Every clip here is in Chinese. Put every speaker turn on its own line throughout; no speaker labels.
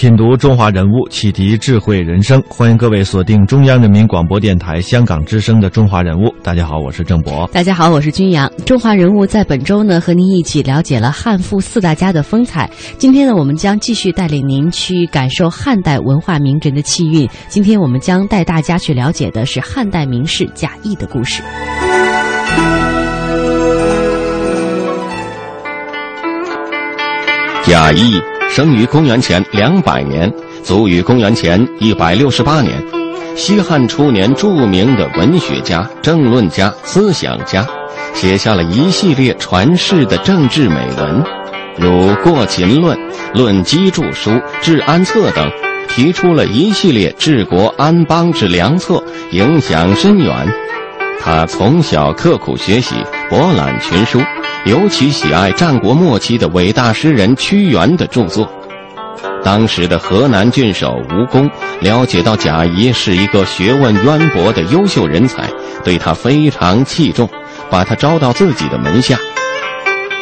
品读中华人物，启迪智慧人生。欢迎各位锁定中央人民广播电台香港之声的《中华人物》。大家好，我是郑博。
大家好，我是君阳。中华人物在本周呢，和您一起了解了汉赋四大家的风采。今天呢，我们将继续带领您去感受汉代文化名人的气韵。今天我们将带大家去了解的是汉代名士贾谊的故事。
贾谊。生于公元前两百年，卒于公元前一百六十八年。西汉初年著名的文学家、政论家、思想家，写下了一系列传世的政治美文，如《过秦论》《论机著书》《治安策》等，提出了一系列治国安邦之良策，影响深远。他从小刻苦学习，博览群书。尤其喜爱战国末期的伟大诗人屈原的著作。当时的河南郡守吴公了解到贾谊是一个学问渊博的优秀人才，对他非常器重，把他招到自己的门下。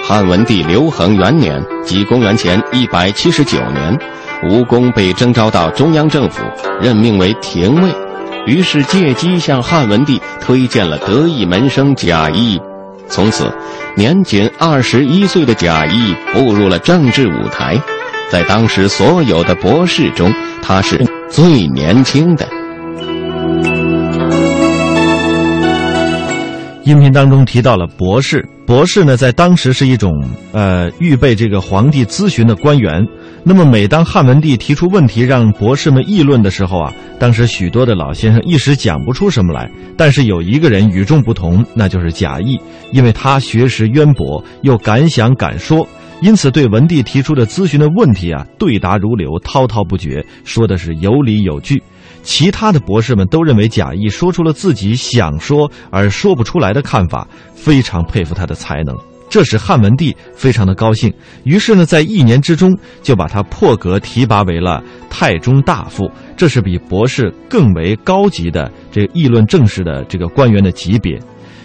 汉文帝刘恒元年，即公元前一百七十九年，吴公被征召到中央政府，任命为廷尉，于是借机向汉文帝推荐了得意门生贾谊。从此，年仅二十一岁的贾谊步入了政治舞台，在当时所有的博士中，他是最年轻的。
音频当中提到了博士，博士呢，在当时是一种呃预备这个皇帝咨询的官员。那么，每当汉文帝提出问题让博士们议论的时候啊，当时许多的老先生一时讲不出什么来。但是有一个人与众不同，那就是贾谊，因为他学识渊博，又敢想敢说，因此对文帝提出的咨询的问题啊，对答如流，滔滔不绝，说的是有理有据。其他的博士们都认为贾谊说出了自己想说而说不出来的看法，非常佩服他的才能。这使汉文帝非常的高兴，于是呢，在一年之中就把他破格提拔为了太中大夫，这是比博士更为高级的这个议论政事的这个官员的级别。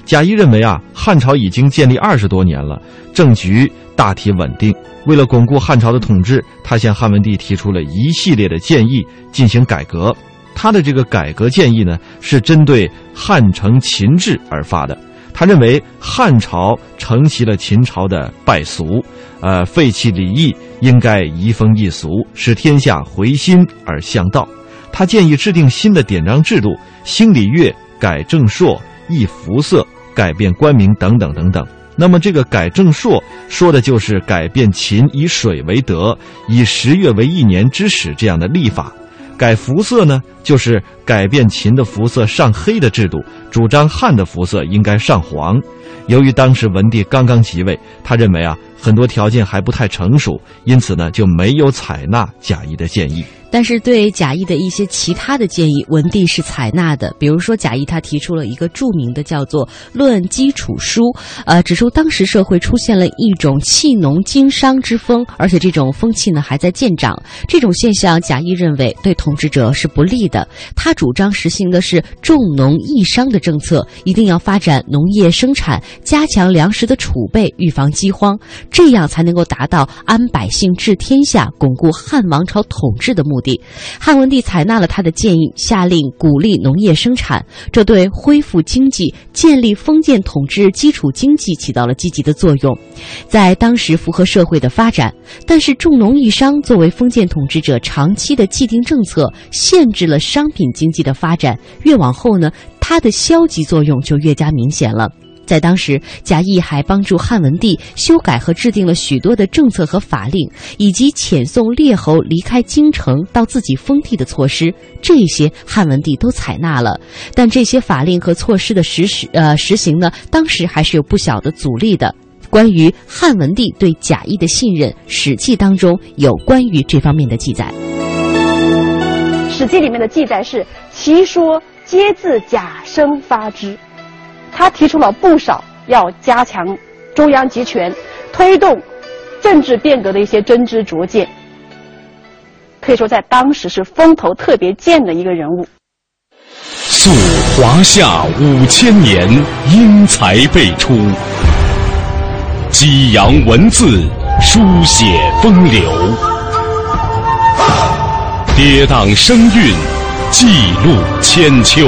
贾谊认为啊，汉朝已经建立二十多年了，政局大体稳定。为了巩固汉朝的统治，他向汉文帝提出了一系列的建议进行改革。他的这个改革建议呢，是针对汉承秦制而发的。他认为汉朝承袭了秦朝的败俗，呃，废弃礼义，应该移风易俗，使天下回心而向道。他建议制定新的典章制度，兴礼乐，改正朔，易服色，改变官名等等等等。那么，这个改正朔说的就是改变秦以水为德，以十月为一年之始这样的历法。改服色呢，就是改变秦的服色上黑的制度，主张汉的服色应该上黄。由于当时文帝刚刚即位，他认为啊很多条件还不太成熟，因此呢就没有采纳贾谊的建议。
但是对贾谊的一些其他的建议，文帝是采纳的。比如说，贾谊他提出了一个著名的叫做《论基础书》，呃，指出当时社会出现了一种弃农经商之风，而且这种风气呢还在渐长。这种现象，贾谊认为对统治者是不利的。他主张实行的是重农抑商的政策，一定要发展农业生产，加强粮食的储备，预防饥荒，这样才能够达到安百姓治天下、巩固汉王朝统治的目的。汉文帝采纳了他的建议，下令鼓励农业生产，这对恢复经济、建立封建统治基础经济起到了积极的作用，在当时符合社会的发展。但是重农抑商作为封建统治者长期的既定政策，限制了商品经济的发展。越往后呢，它的消极作用就越加明显了。在当时，贾谊还帮助汉文帝修改和制定了许多的政策和法令，以及遣送列侯离开京城到自己封地的措施。这些汉文帝都采纳了，但这些法令和措施的实施呃实行呢，当时还是有不小的阻力的。关于汉文帝对贾谊的信任，《史记》当中有关于这方面的记载。
《史记》里面的记载是：“其说皆自贾生发之。”他提出了不少要加强中央集权、推动政治变革的一些真知灼见，可以说在当时是风头特别健的一个人物。
溯华夏五千年，英才辈出；激扬文字，书写风流；跌宕声韵，记录千秋；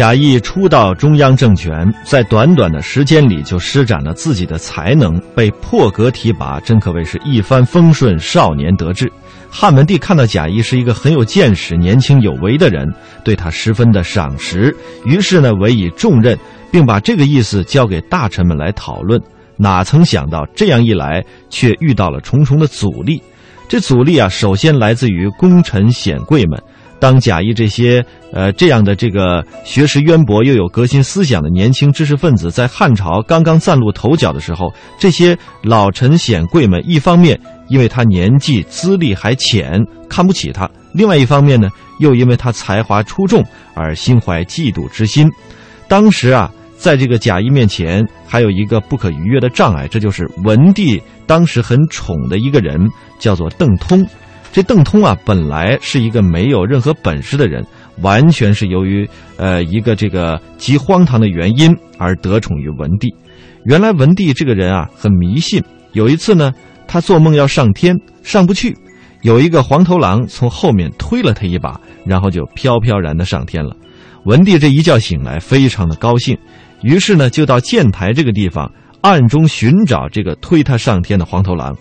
贾谊初到中央政权，在短短的时间里就施展了自己的才能，被破格提拔，真可谓是一帆风顺，少年得志。汉文帝看到贾谊是一个很有见识、年轻有为的人，对他十分的赏识，于是呢委以重任，并把这个意思交给大臣们来讨论。哪曾想到这样一来，却遇到了重重的阻力。这阻力啊，首先来自于功臣显贵们。当贾谊这些呃这样的这个学识渊博又有革新思想的年轻知识分子在汉朝刚刚崭露头角的时候，这些老臣显贵们一方面因为他年纪资历还浅看不起他，另外一方面呢又因为他才华出众而心怀嫉妒之心。当时啊，在这个贾谊面前还有一个不可逾越的障碍，这就是文帝当时很宠的一个人，叫做邓通。这邓通啊，本来是一个没有任何本事的人，完全是由于呃一个这个极荒唐的原因而得宠于文帝。原来文帝这个人啊很迷信，有一次呢，他做梦要上天，上不去，有一个黄头狼从后面推了他一把，然后就飘飘然的上天了。文帝这一觉醒来，非常的高兴，于是呢就到建台这个地方暗中寻找这个推他上天的黄头狼。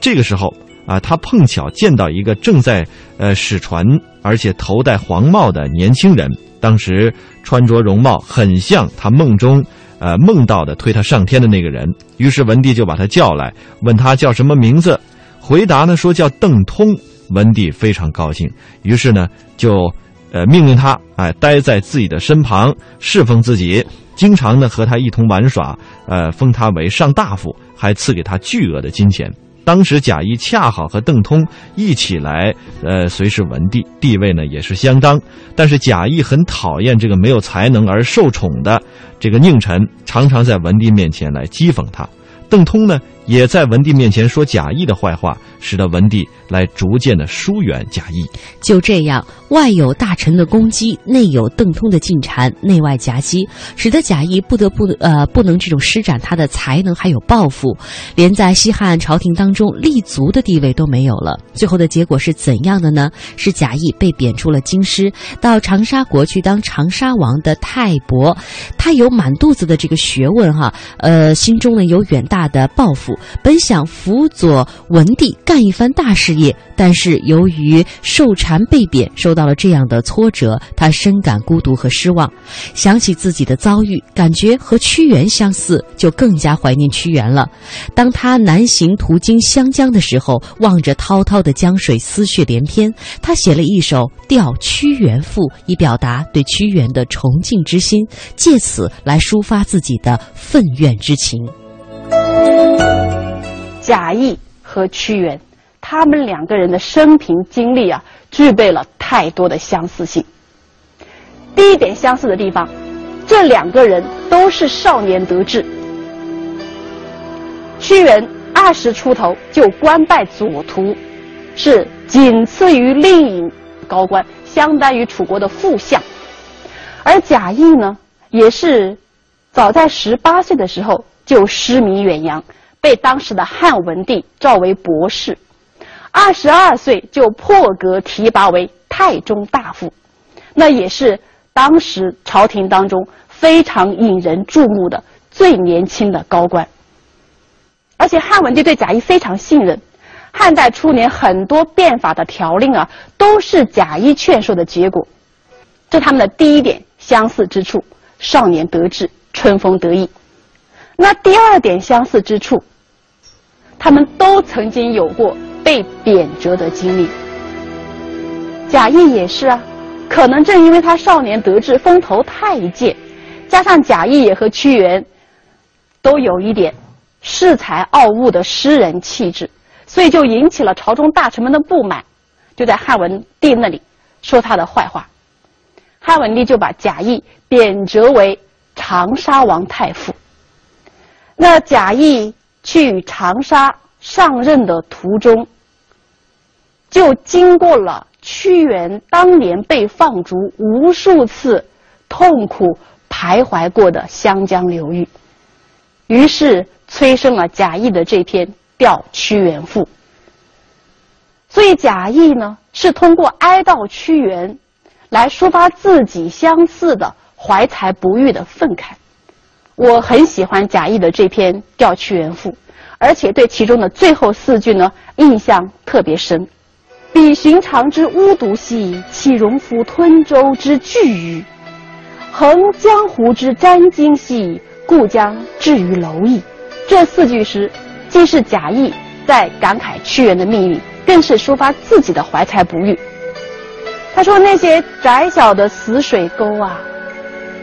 这个时候。啊，他碰巧见到一个正在呃使船，而且头戴黄帽的年轻人，当时穿着容貌很像他梦中呃梦到的推他上天的那个人。于是文帝就把他叫来，问他叫什么名字，回答呢说叫邓通。文帝非常高兴，于是呢就呃命令他哎待在自己的身旁侍奉自己，经常呢和他一同玩耍，呃封他为上大夫，还赐给他巨额的金钱。当时贾谊恰好和邓通一起来，呃，随侍文帝，地位呢也是相当。但是贾谊很讨厌这个没有才能而受宠的这个佞臣，常常在文帝面前来讥讽他。邓通呢，也在文帝面前说贾谊的坏话，使得文帝来逐渐的疏远贾谊。
就这样，外有大臣的攻击，内有邓通的进谗，内外夹击，使得贾谊不得不呃不能这种施展他的才能，还有抱负，连在西汉朝廷当中立足的地位都没有了。最后的结果是怎样的呢？是贾谊被贬出了京师，到长沙国去当长沙王的太伯。他有满肚子的这个学问哈，呃，心中呢有远大。的抱负，本想辅佐文帝干一番大事业，但是由于受禅被贬，受到了这样的挫折，他深感孤独和失望。想起自己的遭遇，感觉和屈原相似，就更加怀念屈原了。当他南行途经湘江的时候，望着滔滔的江水，思绪连篇。他写了一首《吊屈原赋》，以表达对屈原的崇敬之心，借此来抒发自己的愤怨之情。
贾谊和屈原，他们两个人的生平经历啊，具备了太多的相似性。第一点相似的地方，这两个人都是少年得志。屈原二十出头就官拜左徒，是仅次于令尹高官，相当于楚国的副相。而贾谊呢，也是早在十八岁的时候。就失迷远洋，被当时的汉文帝召为博士，二十二岁就破格提拔为太中大夫，那也是当时朝廷当中非常引人注目的最年轻的高官。而且汉文帝对贾谊非常信任，汉代初年很多变法的条令啊，都是贾谊劝说的结果。这他们的第一点相似之处：少年得志，春风得意。那第二点相似之处，他们都曾经有过被贬谪的经历。贾谊也是啊，可能正因为他少年得志，风头太健，加上贾谊也和屈原都有一点恃才傲物的诗人气质，所以就引起了朝中大臣们的不满，就在汉文帝那里说他的坏话。汉文帝就把贾谊贬谪为长沙王太傅。那贾谊去长沙上任的途中，就经过了。屈原当年被放逐无数次，痛苦徘徊过的湘江流域，于是催生了贾谊的这篇《吊屈原赋》。所以贾谊呢，是通过哀悼屈原，来抒发自己相似的怀才不遇的愤慨。我很喜欢贾谊的这篇《吊屈原赋》，而且对其中的最后四句呢，印象特别深。比寻常之巫毒兮，岂容夫吞舟之巨鱼？横江湖之沾巾兮，故将至于蝼蚁。这四句诗，既是贾谊在感慨屈原的命运，更是抒发自己的怀才不遇。他说：“那些窄小的死水沟啊，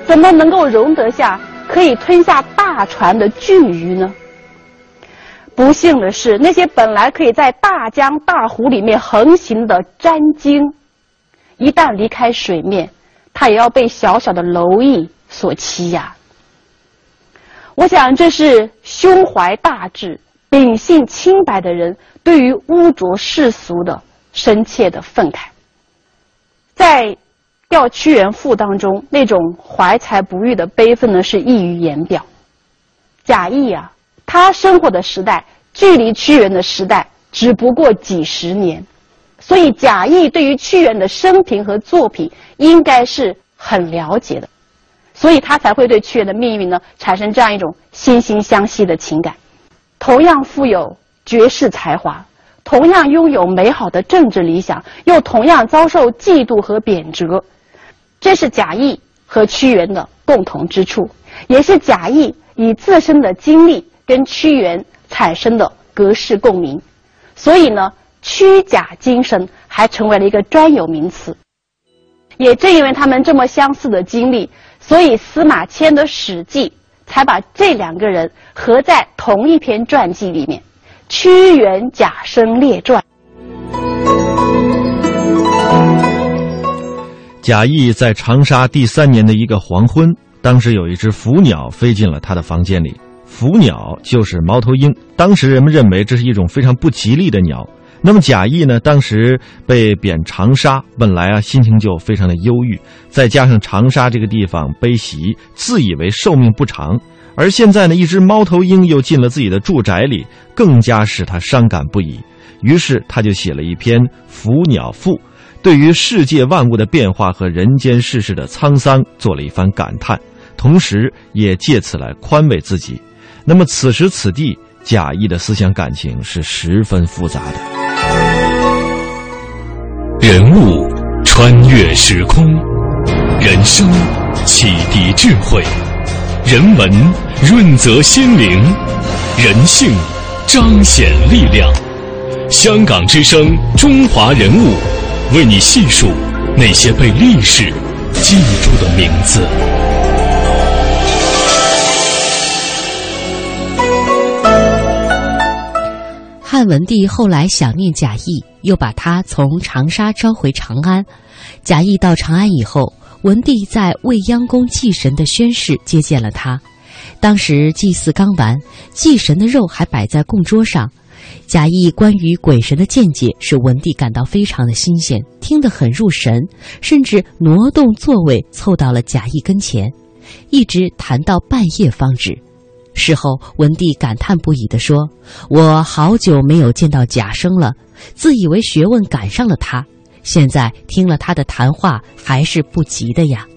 怎么能够容得下可以吞下大船的巨鱼呢？”不幸的是，那些本来可以在大江大湖里面横行的沾鲸，一旦离开水面，它也要被小小的蝼蚁所欺压。我想，这是胸怀大志、秉性清白的人对于污浊世俗的深切的愤慨。在《吊屈原赋》当中，那种怀才不遇的悲愤呢，是溢于言表。贾谊啊。他生活的时代距离屈原的时代只不过几十年，所以贾谊对于屈原的生平和作品应该是很了解的，所以他才会对屈原的命运呢产生这样一种惺惺相惜的情感。同样富有绝世才华，同样拥有美好的政治理想，又同样遭受嫉妒和贬谪，这是贾谊和屈原的共同之处，也是贾谊以自身的经历。跟屈原产生的格式共鸣，所以呢，屈贾精神还成为了一个专有名词。也正因为他们这么相似的经历，所以司马迁的《史记》才把这两个人合在同一篇传记里面，《屈原贾生列传》。
贾谊在长沙第三年的一个黄昏，当时有一只腐鸟飞进了他的房间里。腐鸟就是猫头鹰，当时人们认为这是一种非常不吉利的鸟。那么贾谊呢，当时被贬长沙，本来啊心情就非常的忧郁，再加上长沙这个地方悲袭，自以为寿命不长，而现在呢，一只猫头鹰又进了自己的住宅里，更加使他伤感不已。于是他就写了一篇《腐鸟赋》，对于世界万物的变化和人间世事的沧桑做了一番感叹，同时也借此来宽慰自己。那么此时此地，贾谊的思想感情是十分复杂的。
人物穿越时空，人生启迪智慧，人文润泽心灵，人性彰显力量。香港之声，中华人物，为你细数那些被历史记住的名字。
汉文帝后来想念贾谊，又把他从长沙召回长安。贾谊到长安以后，文帝在未央宫祭神的宣誓接见了他。当时祭祀刚完，祭神的肉还摆在供桌上。贾谊关于鬼神的见解使文帝感到非常的新鲜，听得很入神，甚至挪动座位凑到了贾谊跟前，一直谈到半夜方止。事后，文帝感叹不已地说：“我好久没有见到贾生了，自以为学问赶上了他，现在听了他的谈话，还是不及的呀。”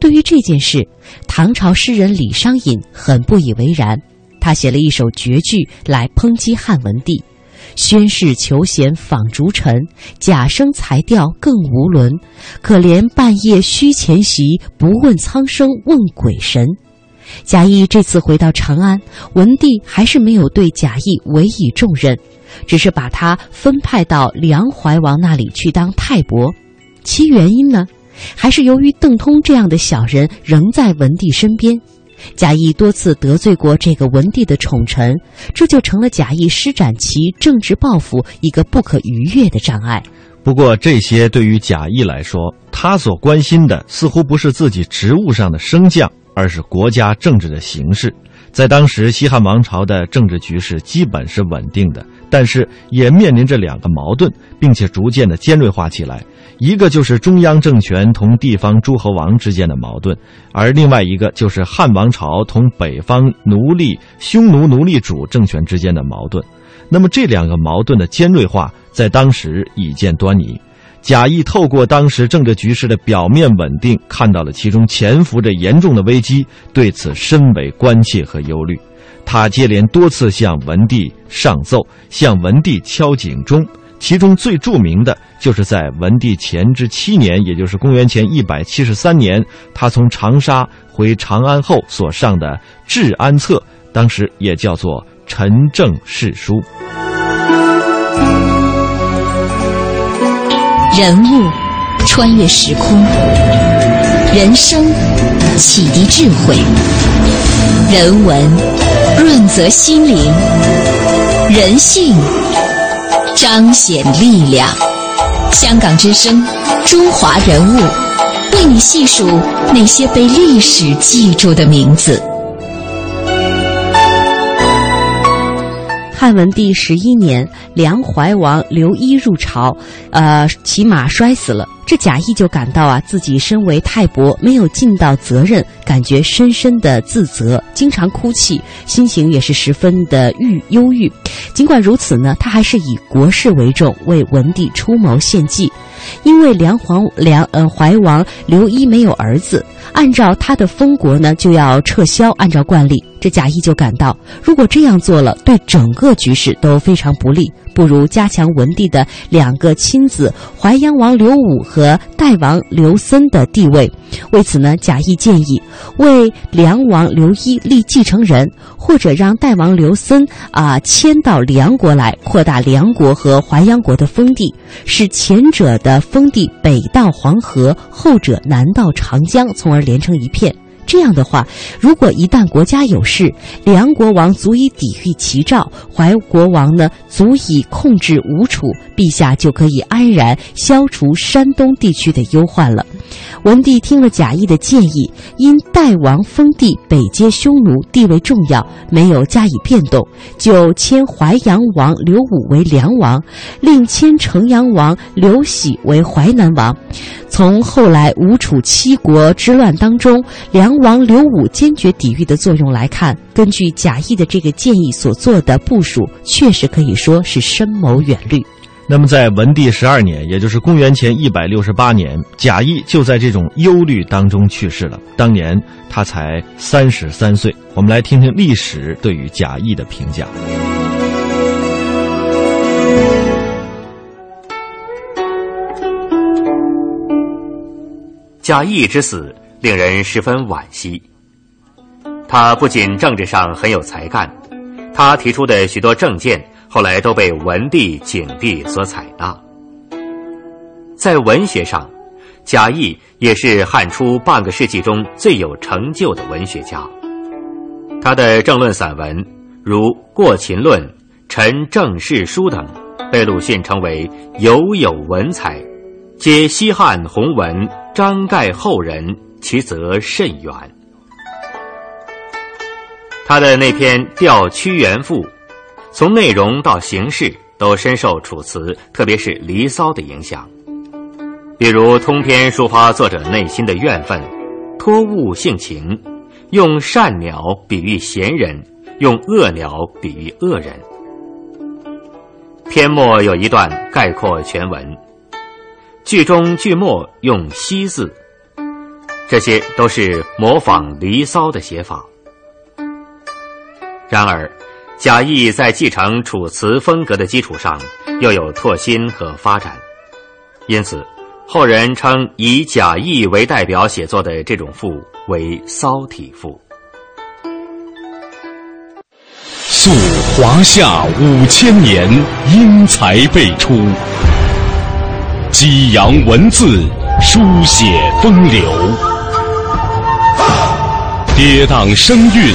对于这件事，唐朝诗人李商隐很不以为然，他写了一首绝句来抨击汉文帝，宣誓求贤访逐臣，假声才调更无伦。可怜半夜虚前席，不问苍生问鬼神。贾谊这次回到长安，文帝还是没有对贾谊委以重任，只是把他分派到梁怀王那里去当太伯。其原因呢，还是由于邓通这样的小人仍在文帝身边。贾谊多次得罪过这个文帝的宠臣，这就成了贾谊施展其政治抱负一个不可逾越的障碍。
不过，这些对于贾谊来说，他所关心的似乎不是自己职务上的升降。而是国家政治的形势，在当时西汉王朝的政治局势基本是稳定的，但是也面临着两个矛盾，并且逐渐的尖锐化起来。一个就是中央政权同地方诸侯王之间的矛盾，而另外一个就是汉王朝同北方奴隶匈奴奴隶主政权之间的矛盾。那么这两个矛盾的尖锐化，在当时已见端倪。贾谊透过当时政治局势的表面稳定，看到了其中潜伏着严重的危机，对此深为关切和忧虑。他接连多次向文帝上奏，向文帝敲警钟。其中最著名的就是在文帝前之七年，也就是公元前一百七十三年，他从长沙回长安后所上的《治安策》，当时也叫做《陈政事书》。
人物穿越时空，人生启迪智慧，人文润泽心灵，人性彰显力量。香港之声，中华人物，为你细数那些被历史记住的名字。
汉文帝十一年，梁怀王刘一入朝，呃，骑马摔死了。这贾谊就感到啊，自己身为太伯，没有尽到责任，感觉深深的自责，经常哭泣，心情也是十分的郁忧郁。尽管如此呢，他还是以国事为重，为文帝出谋献计。因为梁皇梁呃怀王刘一没有儿子，按照他的封国呢，就要撤销。按照惯例，这贾谊就感到，如果这样做了，对整个局势都非常不利。不如加强文帝的两个亲子淮阳王刘武和代王刘森的地位。为此呢，贾谊建议为梁王刘一立继承人，或者让代王刘森啊迁到梁国来，扩大梁国和淮阳国的封地，使前者的的封地北到黄河，后者南到长江，从而连成一片。这样的话，如果一旦国家有事，梁国王足以抵御齐赵，怀国王呢足以控制吴楚，陛下就可以安然消除山东地区的忧患了。文帝听了贾谊的建议，因代王封地北接匈奴，地位重要，没有加以变动，就迁淮阳王刘武为梁王，另迁城阳王刘喜为淮南王。从后来吴楚七国之乱当中，梁王刘武坚决抵御的作用来看，根据贾谊的这个建议所做的部署，确实可以说是深谋远虑。
那么，在文帝十二年，也就是公元前一百六十八年，贾谊就在这种忧虑当中去世了。当年他才三十三岁。我们来听听历史对于贾谊的评价。
贾谊之死令人十分惋惜。他不仅政治上很有才干，他提出的许多政见后来都被文帝、景帝所采纳。在文学上，贾谊也是汉初半个世纪中最有成就的文学家。他的政论散文如《过秦论》《陈政事书》等，被鲁迅称为尤有文采，皆西汉鸿文。章盖后人，其则甚远。他的那篇《调屈原赋》，从内容到形式都深受楚辞，特别是《离骚》的影响。比如通篇抒发作者内心的怨愤，托物性情，用善鸟比喻贤人，用恶鸟比喻恶人。篇末有一段概括全文。句中句末用“西”字，这些都是模仿《离骚》的写法。然而，贾谊在继承楚辞风格的基础上，又有拓新和发展，因此后人称以贾谊为代表写作的这种赋为骚体赋。
溯华夏五千年，英才辈出，激扬文字，书写风流，跌宕声韵，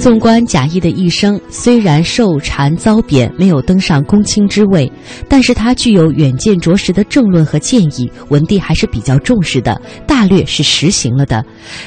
纵观贾谊的一生，虽然受禅遭贬，没有登上公卿之位，但是他具有远见卓识的政论和建议，文帝还是比较重视的，大略是实行了的。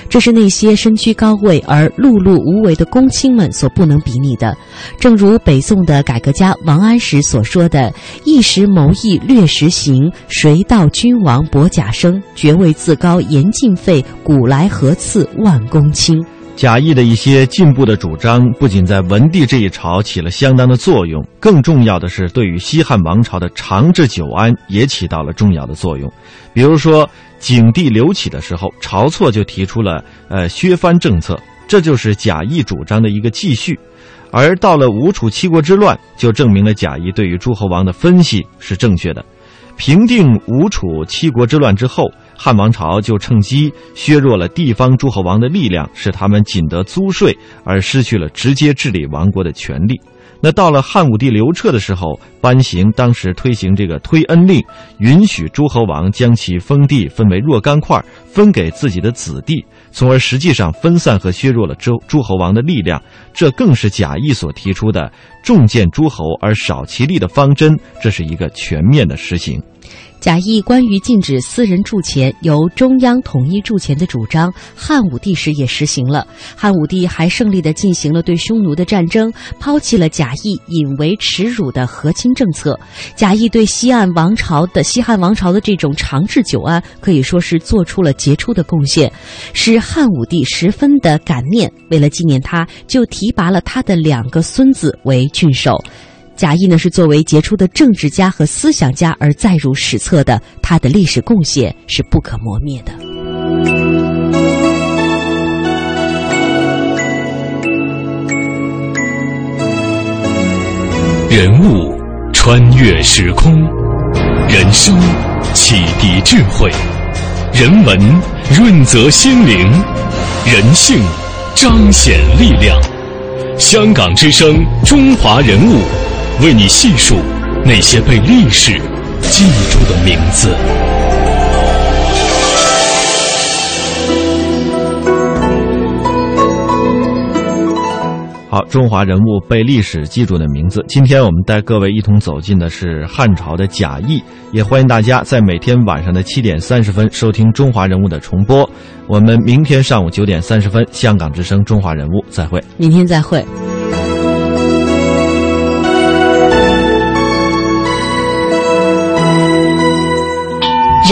这是那些身居高位而碌碌无为的公卿们所不能比拟的。正如北宋的改革家王安石所说的：“一时谋议略实行，谁道君王薄甲生？爵位自高言尽废，古来何赐万公卿？”
贾谊的一些进步的主张，不仅在文帝这一朝起了相当的作用，更重要的是对于西汉王朝的长治久安也起到了重要的作用。比如说，景帝刘启的时候，晁错就提出了呃削藩政策，这就是贾谊主张的一个继续。而到了吴楚七国之乱，就证明了贾谊对于诸侯王的分析是正确的。平定吴楚七国之乱之后。汉王朝就趁机削弱了地方诸侯王的力量，使他们仅得租税，而失去了直接治理王国的权利。那到了汉武帝刘彻的时候，颁行当时推行这个推恩令，允许诸侯王将其封地分为若干块，分给自己的子弟，从而实际上分散和削弱了诸诸侯王的力量。这更是贾谊所提出的重建诸侯而少其力的方针，这是一个全面的实行。
贾谊关于禁止私人铸钱、由中央统一铸钱的主张，汉武帝时也实行了。汉武帝还胜利地进行了对匈奴的战争，抛弃了贾谊引为耻辱的和亲政策。贾谊对西汉王朝的西汉王朝的这种长治久安，可以说是做出了杰出的贡献，使汉武帝十分的感念。为了纪念他，就提拔了他的两个孙子为郡守。贾谊呢，是作为杰出的政治家和思想家而载入史册的，他的历史贡献是不可磨灭的。
人物穿越时空，人生启迪智慧，人文润泽心灵，人性彰显力量。香港之声，中华人物。为你细数那些被历史记住的名字。
好，中华人物被历史记住的名字。今天我们带各位一同走进的是汉朝的贾谊，也欢迎大家在每天晚上的七点三十分收听《中华人物》的重播。我们明天上午九点三十分，香港之声《中华人物》再会。
明天再会。